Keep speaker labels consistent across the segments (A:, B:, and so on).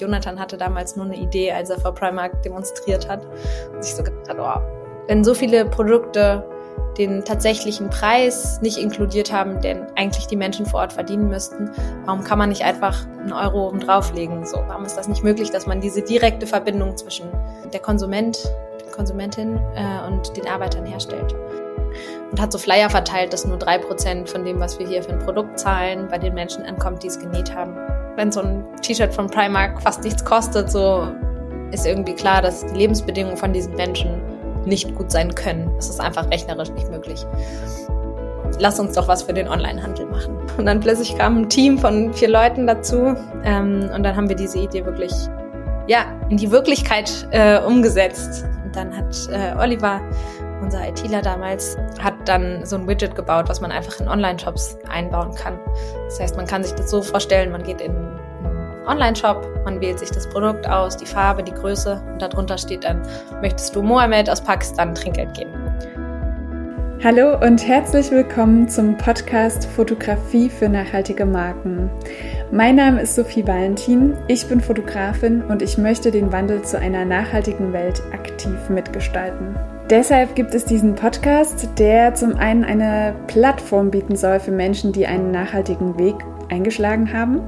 A: Jonathan hatte damals nur eine Idee, als er vor Primark demonstriert hat und sich so gedacht hat, oh, wenn so viele Produkte den tatsächlichen Preis nicht inkludiert haben, den eigentlich die Menschen vor Ort verdienen müssten, warum kann man nicht einfach einen Euro oben drauflegen? So, warum ist das nicht möglich, dass man diese direkte Verbindung zwischen der Konsument, der Konsumentin äh, und den Arbeitern herstellt? Und hat so Flyer verteilt, dass nur drei Prozent von dem, was wir hier für ein Produkt zahlen, bei den Menschen ankommt, die es genäht haben. Wenn so ein T-Shirt von Primark fast nichts kostet, so ist irgendwie klar, dass die Lebensbedingungen von diesen Menschen nicht gut sein können. Es ist einfach rechnerisch nicht möglich. Lass uns doch was für den Onlinehandel machen. Und dann plötzlich kam ein Team von vier Leuten dazu ähm, und dann haben wir diese Idee wirklich ja, in die Wirklichkeit äh, umgesetzt. Und dann hat äh, Oliver, unser ITler damals, hat dann so ein Widget gebaut, was man einfach in Online-Shops einbauen kann. Das heißt, man kann sich das so vorstellen, man geht in Online-Shop. Man wählt sich das Produkt aus, die Farbe, die Größe und darunter steht dann, möchtest du Mohammed aus Pakistan Trinkgeld geben?
B: Hallo und herzlich willkommen zum Podcast Fotografie für nachhaltige Marken. Mein Name ist Sophie Valentin, ich bin Fotografin und ich möchte den Wandel zu einer nachhaltigen Welt aktiv mitgestalten. Deshalb gibt es diesen Podcast, der zum einen eine Plattform bieten soll für Menschen, die einen nachhaltigen Weg eingeschlagen haben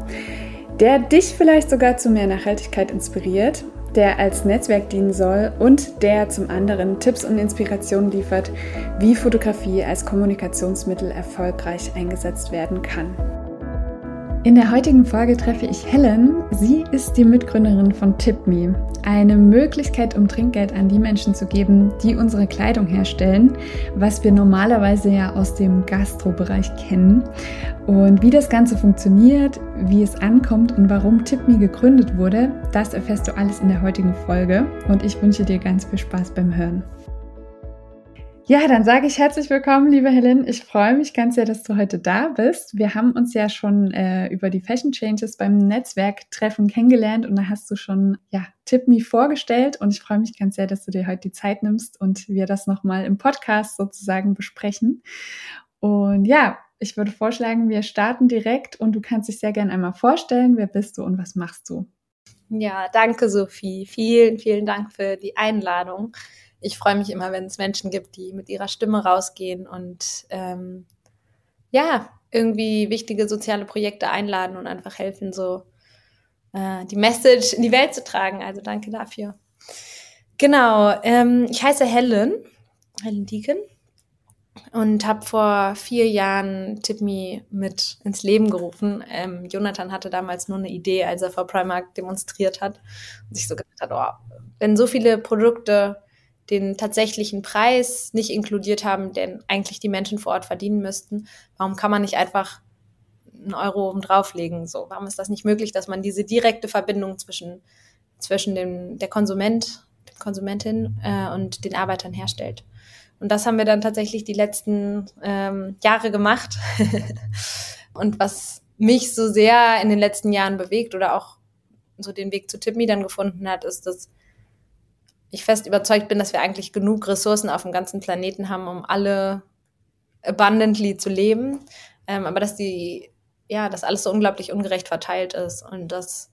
B: der dich vielleicht sogar zu mehr Nachhaltigkeit inspiriert, der als Netzwerk dienen soll und der zum anderen Tipps und Inspirationen liefert, wie Fotografie als Kommunikationsmittel erfolgreich eingesetzt werden kann. In der heutigen Folge treffe ich Helen. Sie ist die Mitgründerin von TipMe, eine Möglichkeit, um Trinkgeld an die Menschen zu geben, die unsere Kleidung herstellen, was wir normalerweise ja aus dem Gastrobereich kennen. Und wie das Ganze funktioniert, wie es ankommt und warum TipMe gegründet wurde, das erfährst du alles in der heutigen Folge. Und ich wünsche dir ganz viel Spaß beim Hören. Ja, dann sage ich herzlich willkommen, liebe Helen. Ich freue mich ganz sehr, dass du heute da bist. Wir haben uns ja schon äh, über die Fashion Changes beim Netzwerktreffen kennengelernt und da hast du schon ja Tip Me vorgestellt und ich freue mich ganz sehr, dass du dir heute die Zeit nimmst und wir das nochmal im Podcast sozusagen besprechen. Und ja, ich würde vorschlagen, wir starten direkt und du kannst dich sehr gerne einmal vorstellen. Wer bist du und was machst du?
A: Ja, danke Sophie. Vielen, vielen Dank für die Einladung ich freue mich immer, wenn es Menschen gibt, die mit ihrer Stimme rausgehen und ähm, ja, irgendwie wichtige soziale Projekte einladen und einfach helfen, so äh, die Message in die Welt zu tragen. Also danke dafür. Genau, ähm, ich heiße Helen, Helen Deacon und habe vor vier Jahren Tipme mit ins Leben gerufen. Ähm, Jonathan hatte damals nur eine Idee, als er vor Primark demonstriert hat und sich so gedacht hat, oh, wenn so viele Produkte den tatsächlichen Preis nicht inkludiert haben, den eigentlich die Menschen vor Ort verdienen müssten. Warum kann man nicht einfach einen Euro oben drauflegen? So, warum ist das nicht möglich, dass man diese direkte Verbindung zwischen, zwischen dem, der Konsument, der Konsumentin äh, und den Arbeitern herstellt? Und das haben wir dann tatsächlich die letzten ähm, Jahre gemacht. und was mich so sehr in den letzten Jahren bewegt oder auch so den Weg zu Tipmi dann gefunden hat, ist, dass ich fest überzeugt bin, dass wir eigentlich genug Ressourcen auf dem ganzen Planeten haben, um alle abundantly zu leben. Ähm, aber dass die, ja, dass alles so unglaublich ungerecht verteilt ist und dass,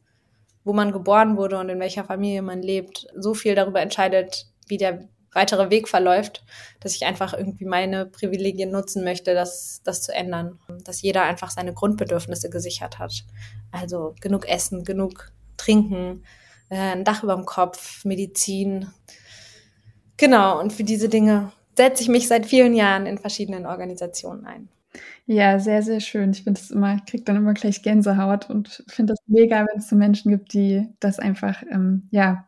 A: wo man geboren wurde und in welcher Familie man lebt, so viel darüber entscheidet, wie der weitere Weg verläuft, dass ich einfach irgendwie meine Privilegien nutzen möchte, das, das zu ändern. Dass jeder einfach seine Grundbedürfnisse gesichert hat. Also genug Essen, genug Trinken, äh, ein Dach über dem Kopf, Medizin. Genau, und für diese Dinge setze ich mich seit vielen Jahren in verschiedenen Organisationen ein.
B: Ja, sehr, sehr schön. Ich finde es immer, kriege dann immer gleich Gänsehaut und finde das mega, wenn es so Menschen gibt, die das einfach, ähm, ja,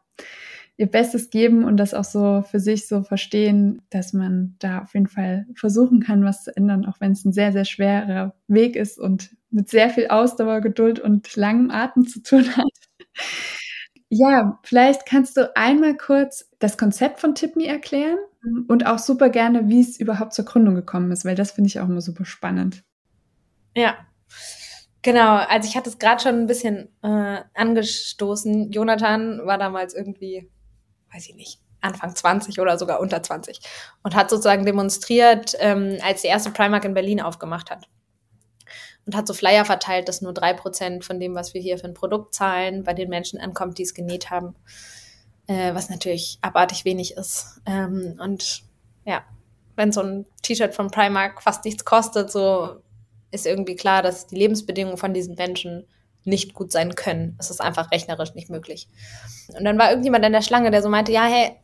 B: ihr Bestes geben und das auch so für sich so verstehen, dass man da auf jeden Fall versuchen kann, was zu ändern, auch wenn es ein sehr, sehr schwerer Weg ist und mit sehr viel Ausdauer, Geduld und langem Atem zu tun hat. Ja, vielleicht kannst du einmal kurz das Konzept von TipMe erklären mhm. und auch super gerne, wie es überhaupt zur Gründung gekommen ist, weil das finde ich auch immer super spannend.
A: Ja, genau. Also ich hatte es gerade schon ein bisschen äh, angestoßen. Jonathan war damals irgendwie, weiß ich nicht, Anfang 20 oder sogar unter 20 und hat sozusagen demonstriert, ähm, als die erste Primark in Berlin aufgemacht hat. Und hat so Flyer verteilt, dass nur drei Prozent von dem, was wir hier für ein Produkt zahlen, bei den Menschen ankommt, die es genäht haben. Äh, was natürlich abartig wenig ist. Ähm, und ja, wenn so ein T-Shirt von Primark fast nichts kostet, so ist irgendwie klar, dass die Lebensbedingungen von diesen Menschen nicht gut sein können. Es ist einfach rechnerisch nicht möglich. Und dann war irgendjemand in der Schlange, der so meinte, ja, hey,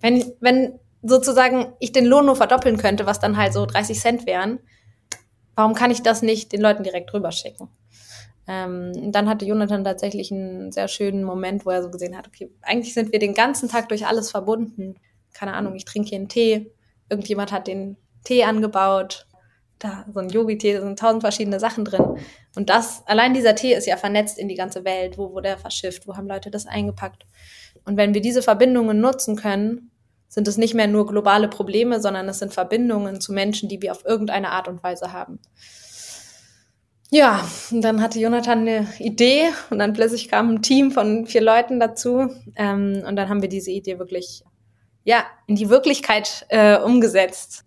A: wenn, wenn sozusagen ich den Lohn nur verdoppeln könnte, was dann halt so 30 Cent wären, warum kann ich das nicht den Leuten direkt rüberschicken? Ähm, dann hatte Jonathan tatsächlich einen sehr schönen Moment, wo er so gesehen hat, okay, eigentlich sind wir den ganzen Tag durch alles verbunden. Keine Ahnung, ich trinke hier einen Tee, irgendjemand hat den Tee angebaut, da so ein Yogi-Tee, da sind tausend verschiedene Sachen drin. Und das, allein dieser Tee ist ja vernetzt in die ganze Welt. Wo wurde er verschifft? Wo haben Leute das eingepackt? Und wenn wir diese Verbindungen nutzen können, sind es nicht mehr nur globale Probleme, sondern es sind Verbindungen zu Menschen, die wir auf irgendeine Art und Weise haben. Ja, und dann hatte Jonathan eine Idee und dann plötzlich kam ein Team von vier Leuten dazu ähm, und dann haben wir diese Idee wirklich ja in die Wirklichkeit äh, umgesetzt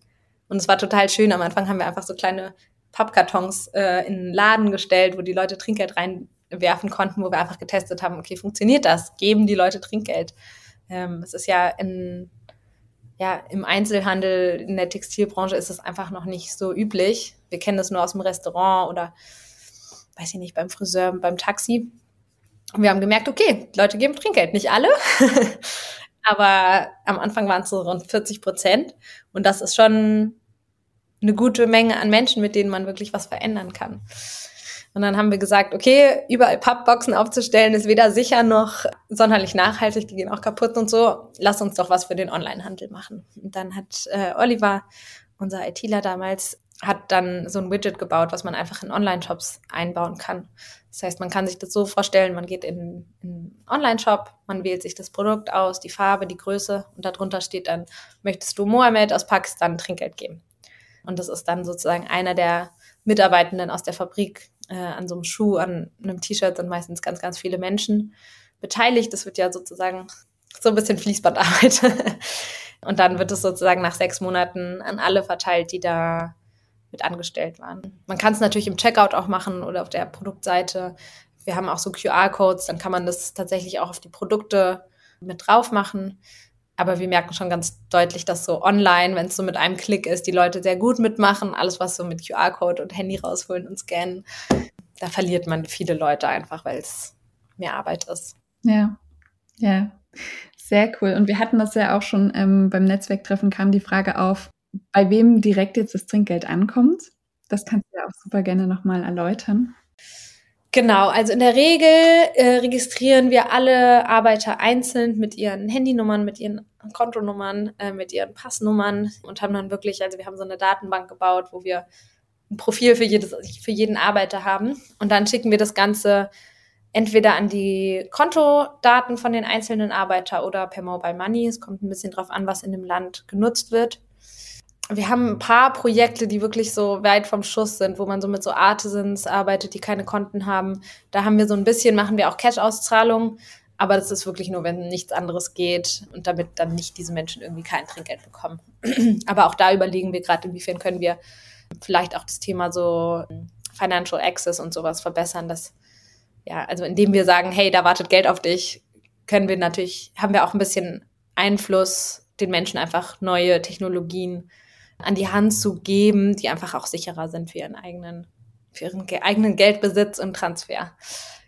A: und es war total schön. Am Anfang haben wir einfach so kleine Pappkartons äh, in einen Laden gestellt, wo die Leute Trinkgeld reinwerfen konnten, wo wir einfach getestet haben, okay, funktioniert das? Geben die Leute Trinkgeld? Ähm, es ist ja in ja, im Einzelhandel, in der Textilbranche ist es einfach noch nicht so üblich. Wir kennen das nur aus dem Restaurant oder, weiß ich nicht, beim Friseur, beim Taxi. Und wir haben gemerkt, okay, Leute geben Trinkgeld, nicht alle. Aber am Anfang waren es so rund 40 Prozent. Und das ist schon eine gute Menge an Menschen, mit denen man wirklich was verändern kann. Und dann haben wir gesagt, okay, überall Pappboxen aufzustellen ist weder sicher noch sonderlich nachhaltig, die gehen auch kaputt und so. Lass uns doch was für den Onlinehandel machen. Und dann hat äh, Oliver, unser ITler damals, hat dann so ein Widget gebaut, was man einfach in Online-Shops einbauen kann. Das heißt, man kann sich das so vorstellen, man geht in, in einen Online-Shop, man wählt sich das Produkt aus, die Farbe, die Größe und darunter steht dann, möchtest du Mohammed aus Pakistan Trinkgeld geben? Und das ist dann sozusagen einer der Mitarbeitenden aus der Fabrik, äh, an so einem Schuh, an einem T-Shirt sind meistens ganz, ganz viele Menschen beteiligt. Das wird ja sozusagen so ein bisschen Fließbandarbeit. Und dann wird es sozusagen nach sechs Monaten an alle verteilt, die da mit angestellt waren. Man kann es natürlich im Checkout auch machen oder auf der Produktseite. Wir haben auch so QR-Codes, dann kann man das tatsächlich auch auf die Produkte mit drauf machen. Aber wir merken schon ganz deutlich, dass so online, wenn es so mit einem Klick ist, die Leute sehr gut mitmachen. Alles, was so mit QR-Code und Handy rausholen und scannen, da verliert man viele Leute einfach, weil es mehr Arbeit ist.
B: Ja, ja, sehr cool. Und wir hatten das ja auch schon ähm, beim Netzwerktreffen, kam die Frage auf, bei wem direkt jetzt das Trinkgeld ankommt. Das kannst du ja auch super gerne nochmal erläutern.
A: Genau, also in der Regel äh, registrieren wir alle Arbeiter einzeln mit ihren Handynummern, mit ihren Kontonummern, äh, mit ihren Passnummern und haben dann wirklich, also wir haben so eine Datenbank gebaut, wo wir ein Profil für, jedes, für jeden Arbeiter haben. Und dann schicken wir das Ganze entweder an die Kontodaten von den einzelnen Arbeiter oder per Mobile Money. Es kommt ein bisschen drauf an, was in dem Land genutzt wird wir haben ein paar Projekte, die wirklich so weit vom Schuss sind, wo man so mit so Artisans arbeitet, die keine Konten haben. Da haben wir so ein bisschen, machen wir auch Cash-Auszahlungen, aber das ist wirklich nur, wenn nichts anderes geht und damit dann nicht diese Menschen irgendwie kein Trinkgeld bekommen. aber auch da überlegen wir gerade, inwiefern können wir vielleicht auch das Thema so Financial Access und sowas verbessern, dass ja, also indem wir sagen, hey, da wartet Geld auf dich, können wir natürlich, haben wir auch ein bisschen Einfluss, den Menschen einfach neue Technologien an die Hand zu geben, die einfach auch sicherer sind für ihren eigenen, für ihren eigenen Geldbesitz und Transfer.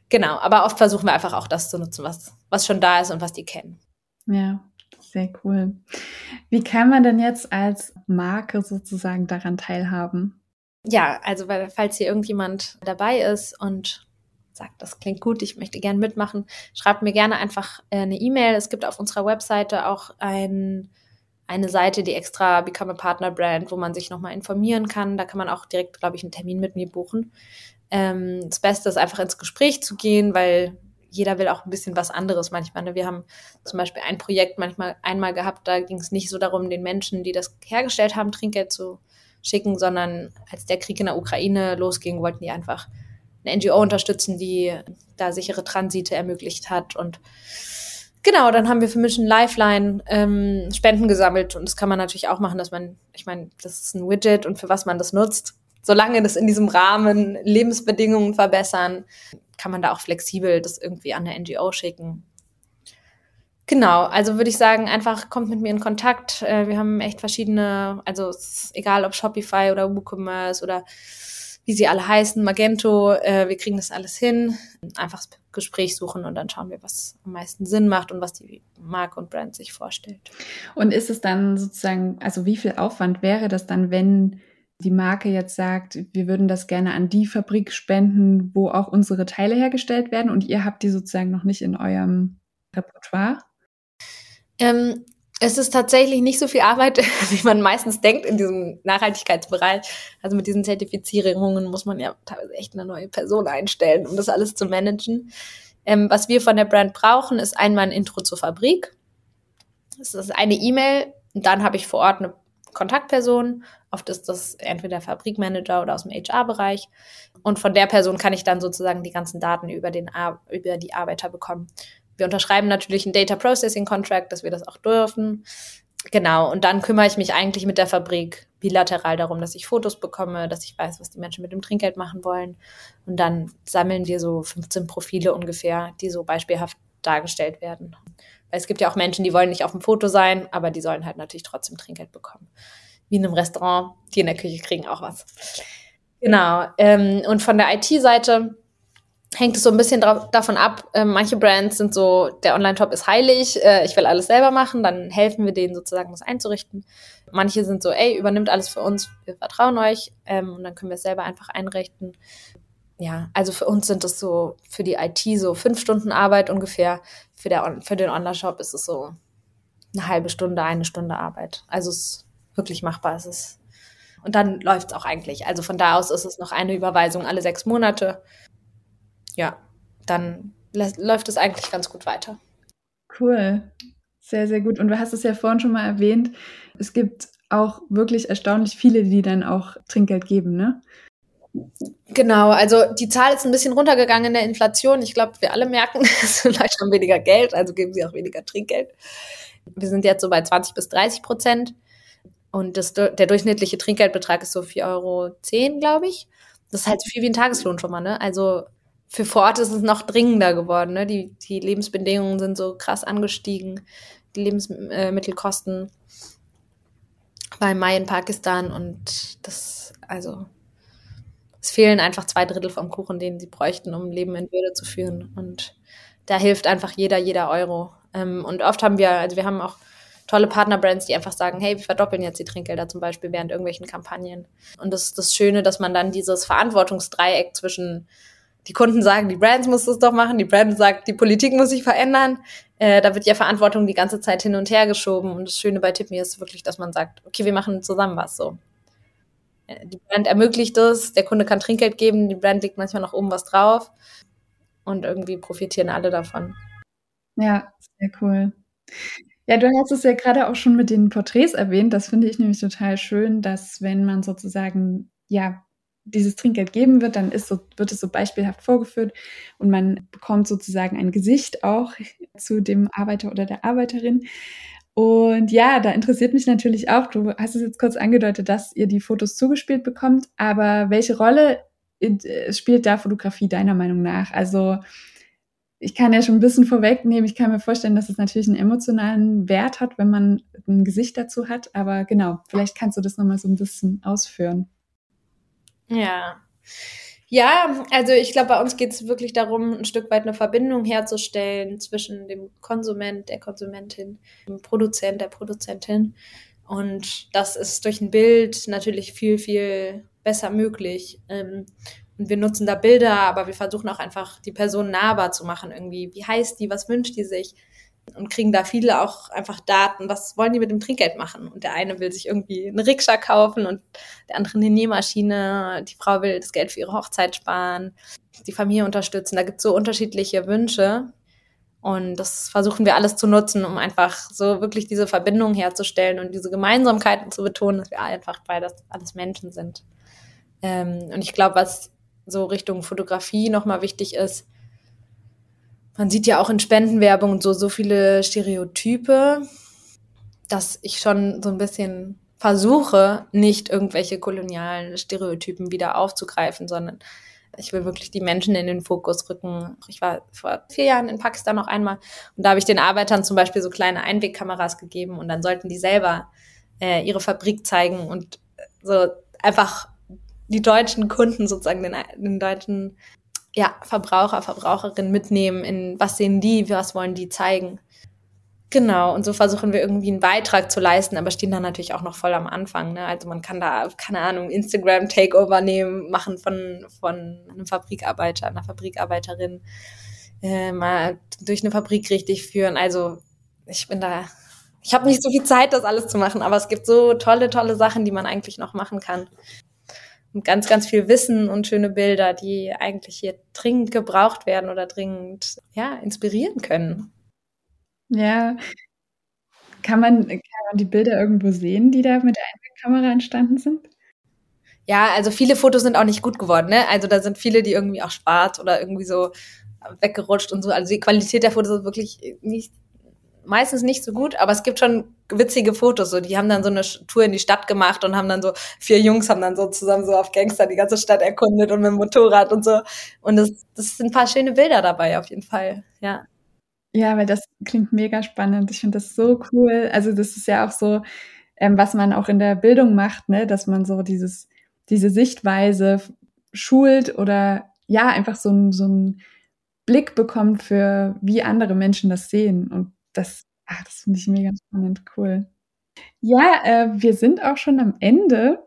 A: Genau, aber oft versuchen wir einfach auch das zu nutzen, was, was schon da ist und was die kennen.
B: Ja, sehr cool. Wie kann man denn jetzt als Marke sozusagen daran teilhaben?
A: Ja, also weil, falls hier irgendjemand dabei ist und sagt, das klingt gut, ich möchte gerne mitmachen, schreibt mir gerne einfach äh, eine E-Mail. Es gibt auf unserer Webseite auch ein eine Seite, die extra Become a Partner Brand, wo man sich nochmal informieren kann. Da kann man auch direkt, glaube ich, einen Termin mit mir buchen. Ähm, das Beste ist einfach ins Gespräch zu gehen, weil jeder will auch ein bisschen was anderes manchmal. Ne? Wir haben zum Beispiel ein Projekt manchmal einmal gehabt, da ging es nicht so darum, den Menschen, die das hergestellt haben, Trinkgeld zu schicken, sondern als der Krieg in der Ukraine losging, wollten die einfach eine NGO unterstützen, die da sichere Transite ermöglicht hat und Genau, dann haben wir für Mission Lifeline ähm, Spenden gesammelt und das kann man natürlich auch machen, dass man, ich meine, das ist ein Widget und für was man das nutzt, solange das in diesem Rahmen Lebensbedingungen verbessern, kann man da auch flexibel das irgendwie an der NGO schicken. Genau, also würde ich sagen, einfach kommt mit mir in Kontakt. Äh, wir haben echt verschiedene, also egal ob Shopify oder WooCommerce oder wie sie alle heißen, Magento, äh, wir kriegen das alles hin. Einfach das Gespräch suchen und dann schauen wir, was am meisten Sinn macht und was die Marke und Brand sich vorstellt.
B: Und ist es dann sozusagen, also wie viel Aufwand wäre das dann, wenn die Marke jetzt sagt, wir würden das gerne an die Fabrik spenden, wo auch unsere Teile hergestellt werden und ihr habt die sozusagen noch nicht in eurem Repertoire?
A: Ähm, es ist tatsächlich nicht so viel Arbeit, wie man meistens denkt in diesem Nachhaltigkeitsbereich. Also mit diesen Zertifizierungen muss man ja teilweise echt eine neue Person einstellen, um das alles zu managen. Ähm, was wir von der Brand brauchen, ist einmal ein Intro zur Fabrik. Das ist eine E-Mail. Dann habe ich vor Ort eine Kontaktperson. Oft ist das entweder Fabrikmanager oder aus dem HR-Bereich. Und von der Person kann ich dann sozusagen die ganzen Daten über, den Ar über die Arbeiter bekommen. Wir unterschreiben natürlich einen Data Processing Contract, dass wir das auch dürfen. Genau, und dann kümmere ich mich eigentlich mit der Fabrik bilateral darum, dass ich Fotos bekomme, dass ich weiß, was die Menschen mit dem Trinkgeld machen wollen. Und dann sammeln wir so 15 Profile ungefähr, die so beispielhaft dargestellt werden. Weil es gibt ja auch Menschen, die wollen nicht auf dem Foto sein, aber die sollen halt natürlich trotzdem Trinkgeld bekommen. Wie in einem Restaurant, die in der Küche kriegen auch was. Genau. Ähm, und von der IT-Seite hängt es so ein bisschen drauf, davon ab. Äh, manche Brands sind so, der Online-Shop ist heilig, äh, ich will alles selber machen, dann helfen wir denen sozusagen, das einzurichten. Manche sind so, ey, übernimmt alles für uns, wir vertrauen euch ähm, und dann können wir es selber einfach einrichten. Ja, also für uns sind es so, für die IT so fünf Stunden Arbeit ungefähr. Für, der, für den Online-Shop ist es so eine halbe Stunde, eine Stunde Arbeit. Also es ist wirklich machbar. Es ist und dann läuft es auch eigentlich. Also von da aus ist es noch eine Überweisung alle sechs Monate ja, dann läuft es eigentlich ganz gut weiter.
B: Cool. Sehr, sehr gut. Und du hast es ja vorhin schon mal erwähnt, es gibt auch wirklich erstaunlich viele, die dann auch Trinkgeld geben, ne?
A: Genau, also die Zahl ist ein bisschen runtergegangen in der Inflation. Ich glaube, wir alle merken, es Leute haben weniger Geld, also geben sie auch weniger Trinkgeld. Wir sind jetzt so bei 20 bis 30 Prozent. Und das, der durchschnittliche Trinkgeldbetrag ist so 4,10 Euro, glaube ich. Das ist halt so viel wie ein Tageslohn schon mal, ne? Also für vor Ort ist es noch dringender geworden. Ne? Die, die Lebensbedingungen sind so krass angestiegen, die Lebensmittelkosten bei Mai in Pakistan und das, also es fehlen einfach zwei Drittel vom Kuchen, den sie bräuchten, um Leben in Würde zu führen. Und da hilft einfach jeder, jeder Euro. Ähm, und oft haben wir, also wir haben auch tolle Partnerbrands, die einfach sagen, hey, wir verdoppeln jetzt die Trinkgelder zum Beispiel während irgendwelchen Kampagnen. Und das ist das Schöne, dass man dann dieses Verantwortungsdreieck zwischen die Kunden sagen, die Brands muss es doch machen, die Brand sagt, die Politik muss sich verändern. Äh, da wird ja Verantwortung die ganze Zeit hin und her geschoben. Und das Schöne bei Tippme ist wirklich, dass man sagt, okay, wir machen zusammen was so. Äh, die Brand ermöglicht es, der Kunde kann Trinkgeld geben, die Brand legt manchmal noch oben was drauf und irgendwie profitieren alle davon.
B: Ja, sehr cool. Ja, du hast es ja gerade auch schon mit den Porträts erwähnt. Das finde ich nämlich total schön, dass wenn man sozusagen ja dieses Trinkgeld geben wird, dann ist so, wird es so beispielhaft vorgeführt und man bekommt sozusagen ein Gesicht auch zu dem Arbeiter oder der Arbeiterin. Und ja, da interessiert mich natürlich auch, du hast es jetzt kurz angedeutet, dass ihr die Fotos zugespielt bekommt, aber welche Rolle äh, spielt da Fotografie deiner Meinung nach? Also ich kann ja schon ein bisschen vorwegnehmen, ich kann mir vorstellen, dass es natürlich einen emotionalen Wert hat, wenn man ein Gesicht dazu hat, aber genau, vielleicht kannst du das nochmal so ein bisschen ausführen.
A: Ja. Ja, also ich glaube, bei uns geht es wirklich darum, ein Stück weit eine Verbindung herzustellen zwischen dem Konsument, der Konsumentin, dem Produzent, der Produzentin. Und das ist durch ein Bild natürlich viel, viel besser möglich. Und wir nutzen da Bilder, aber wir versuchen auch einfach die Person nahbar zu machen irgendwie. Wie heißt die? Was wünscht die sich? und kriegen da viele auch einfach Daten, was wollen die mit dem Trinkgeld machen? Und der eine will sich irgendwie eine Rikscha kaufen und der andere eine Nähmaschine, die Frau will das Geld für ihre Hochzeit sparen, die Familie unterstützen. Da gibt es so unterschiedliche Wünsche. Und das versuchen wir alles zu nutzen, um einfach so wirklich diese Verbindung herzustellen und diese Gemeinsamkeiten zu betonen, dass wir einfach beides alles Menschen sind. Ähm, und ich glaube, was so Richtung Fotografie nochmal wichtig ist, man sieht ja auch in Spendenwerbung so, so viele Stereotype, dass ich schon so ein bisschen versuche, nicht irgendwelche kolonialen Stereotypen wieder aufzugreifen, sondern ich will wirklich die Menschen in den Fokus rücken. Ich war vor vier Jahren in Pakistan noch einmal und da habe ich den Arbeitern zum Beispiel so kleine Einwegkameras gegeben und dann sollten die selber äh, ihre Fabrik zeigen und so einfach die deutschen Kunden sozusagen, den, den deutschen ja, Verbraucher, Verbraucherinnen mitnehmen, in was sehen die, was wollen die zeigen. Genau, und so versuchen wir irgendwie einen Beitrag zu leisten, aber stehen dann natürlich auch noch voll am Anfang. Ne? Also man kann da, keine Ahnung, Instagram-Takeover nehmen, machen von, von einem Fabrikarbeiter, einer Fabrikarbeiterin, äh, mal durch eine Fabrik richtig führen. Also ich bin da, ich habe nicht so viel Zeit, das alles zu machen, aber es gibt so tolle, tolle Sachen, die man eigentlich noch machen kann. Und ganz, ganz viel Wissen und schöne Bilder, die eigentlich hier dringend gebraucht werden oder dringend, ja, inspirieren können.
B: Ja. Kann man kann man die Bilder irgendwo sehen, die da mit der Einwegkamera entstanden sind?
A: Ja, also viele Fotos sind auch nicht gut geworden, ne? Also da sind viele, die irgendwie auch schwarz oder irgendwie so weggerutscht und so. Also die Qualität der Fotos ist wirklich nicht, meistens nicht so gut, aber es gibt schon witzige Fotos. So, die haben dann so eine Tour in die Stadt gemacht und haben dann so, vier Jungs haben dann so zusammen so auf Gangster die ganze Stadt erkundet und mit dem Motorrad und so. Und das, das sind ein paar schöne Bilder dabei, auf jeden Fall, ja.
B: Ja, weil das klingt mega spannend. Ich finde das so cool. Also das ist ja auch so, ähm, was man auch in der Bildung macht, ne, dass man so dieses, diese Sichtweise schult oder ja, einfach so so ein Blick bekommt für, wie andere Menschen das sehen. Und das, das finde ich mega spannend, cool. Ja, äh, wir sind auch schon am Ende.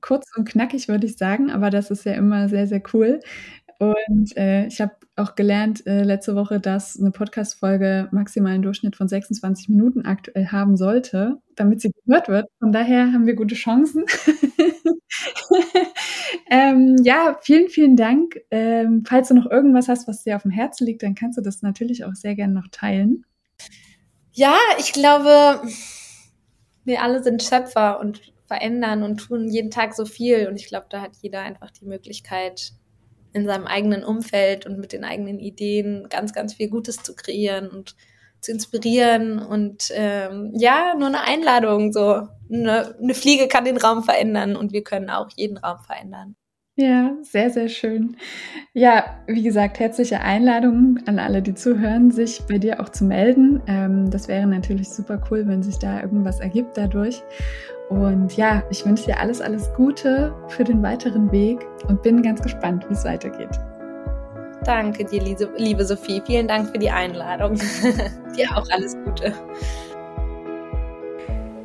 B: Kurz und knackig würde ich sagen, aber das ist ja immer sehr, sehr cool. Und äh, ich habe auch gelernt äh, letzte Woche, dass eine Podcast-Folge maximal einen Durchschnitt von 26 Minuten aktuell haben sollte, damit sie gehört wird. Von daher haben wir gute Chancen. ähm, ja, vielen, vielen Dank. Ähm, falls du noch irgendwas hast, was dir auf dem Herzen liegt, dann kannst du das natürlich auch sehr gerne noch teilen.
A: Ja, ich glaube, wir alle sind Schöpfer und verändern und tun jeden Tag so viel. Und ich glaube, da hat jeder einfach die Möglichkeit, in seinem eigenen Umfeld und mit den eigenen Ideen ganz, ganz viel Gutes zu kreieren und zu inspirieren und ähm, ja, nur eine Einladung, so eine, eine Fliege kann den Raum verändern und wir können auch jeden Raum verändern.
B: Ja, sehr, sehr schön. Ja, wie gesagt, herzliche Einladung an alle, die zuhören, sich bei dir auch zu melden. Ähm, das wäre natürlich super cool, wenn sich da irgendwas ergibt dadurch. Und ja, ich wünsche dir alles, alles Gute für den weiteren Weg und bin ganz gespannt, wie es weitergeht.
A: Danke dir, liebe Sophie. Vielen Dank für die Einladung. dir auch alles Gute.